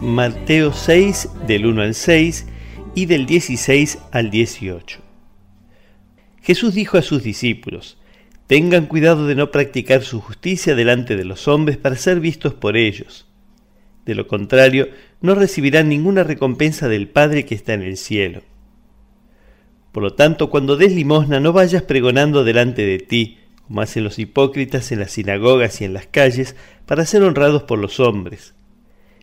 Mateo 6 del 1 al 6 y del 16 al 18. Jesús dijo a sus discípulos, Tengan cuidado de no practicar su justicia delante de los hombres para ser vistos por ellos. De lo contrario, no recibirán ninguna recompensa del Padre que está en el cielo. Por lo tanto, cuando des limosna, no vayas pregonando delante de ti, como hacen los hipócritas en las sinagogas y en las calles, para ser honrados por los hombres.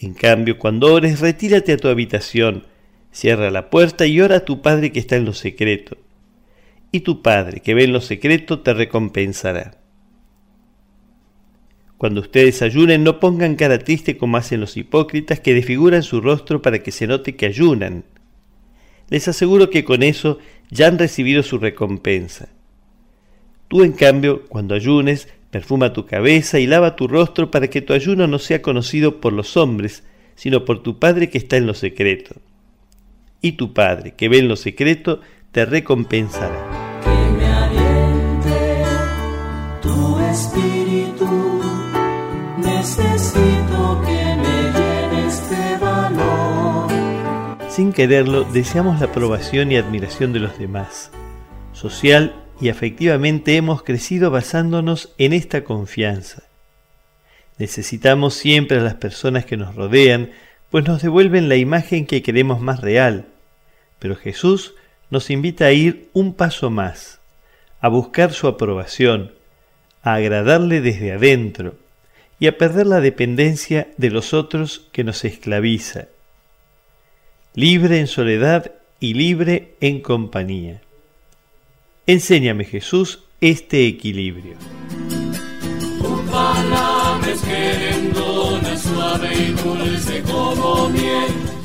en cambio, cuando ores, retírate a tu habitación, cierra la puerta y ora a tu Padre que está en lo secreto. Y tu Padre que ve en lo secreto te recompensará. Cuando ustedes ayunen, no pongan cara triste como hacen los hipócritas que desfiguran su rostro para que se note que ayunan. Les aseguro que con eso ya han recibido su recompensa. Tú, en cambio, cuando ayunes, perfuma tu cabeza y lava tu rostro para que tu ayuno no sea conocido por los hombres, sino por tu Padre que está en lo secreto. Y tu Padre, que ve en lo secreto, te recompensará. Que me aliente tu espíritu, necesito que me llenes de valor. Sin quererlo, deseamos la aprobación y admiración de los demás. Social y afectivamente hemos crecido basándonos en esta confianza. Necesitamos siempre a las personas que nos rodean, pues nos devuelven la imagen que queremos más real. Pero Jesús nos invita a ir un paso más, a buscar su aprobación, a agradarle desde adentro y a perder la dependencia de los otros que nos esclaviza. Libre en soledad y libre en compañía. Enséñame Jesús este equilibrio.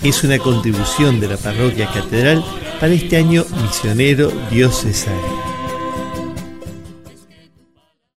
Es una contribución de la parroquia catedral para este año misionero diocesano.